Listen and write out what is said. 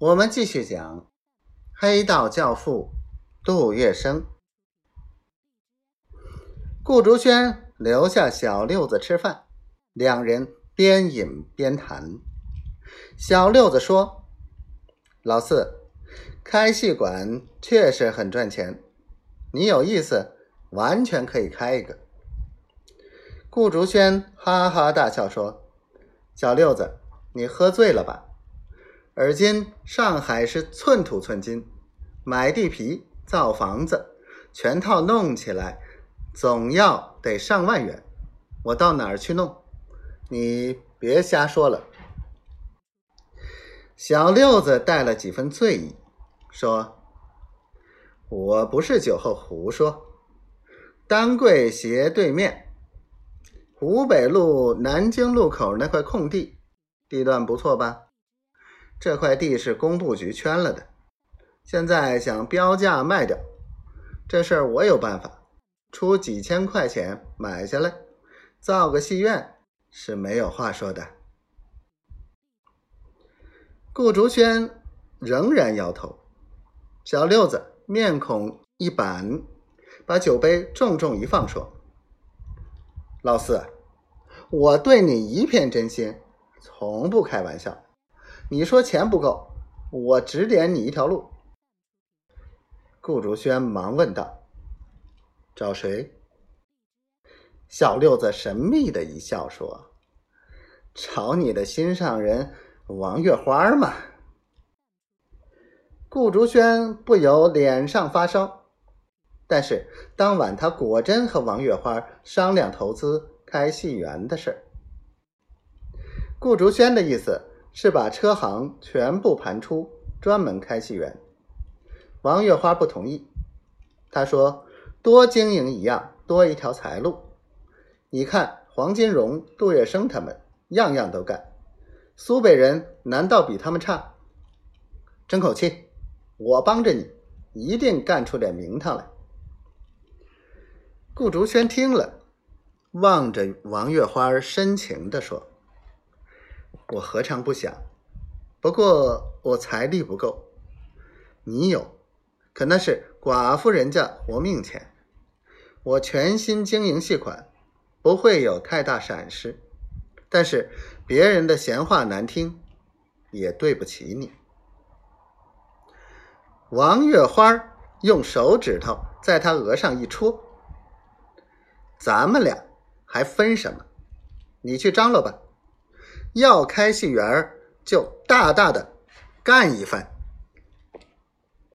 我们继续讲黑道教父杜月笙。顾竹轩留下小六子吃饭，两人边饮边谈。小六子说：“老四，开戏馆确实很赚钱，你有意思，完全可以开一个。”顾竹轩哈哈大笑说：“小六子，你喝醉了吧？而今上海是寸土寸金，买地皮、造房子，全套弄起来，总要得上万元。我到哪儿去弄？你别瞎说了。”小六子带了几分醉意，说：“我不是酒后胡说。丹桂斜对面。”湖北路南京路口那块空地，地段不错吧？这块地是工部局圈了的，现在想标价卖掉，这事儿我有办法，出几千块钱买下来，造个戏院是没有话说的。顾竹轩仍然摇头，小六子面孔一板，把酒杯重重一放，说。老四，我对你一片真心，从不开玩笑。你说钱不够，我指点你一条路。顾竹轩忙问道：“找谁？”小六子神秘的一笑说：“找你的心上人王月花嘛。”顾竹轩不由脸上发烧。但是当晚，他果真和王月花商量投资开戏园的事。顾竹轩的意思是把车行全部盘出，专门开戏园。王月花不同意，他说：“多经营一样，多一条财路。你看黄金荣、杜月笙他们，样样都干。苏北人难道比他们差？争口气，我帮着你，一定干出点名堂来。”顾竹轩听了，望着王月花，深情地说：“我何尝不想？不过我财力不够，你有，可那是寡妇人家活命钱。我全心经营戏款，不会有太大闪失。但是别人的闲话难听，也对不起你。”王月花用手指头在他额上一戳。咱们俩还分什么？你去张罗吧，要开戏园就大大的干一番。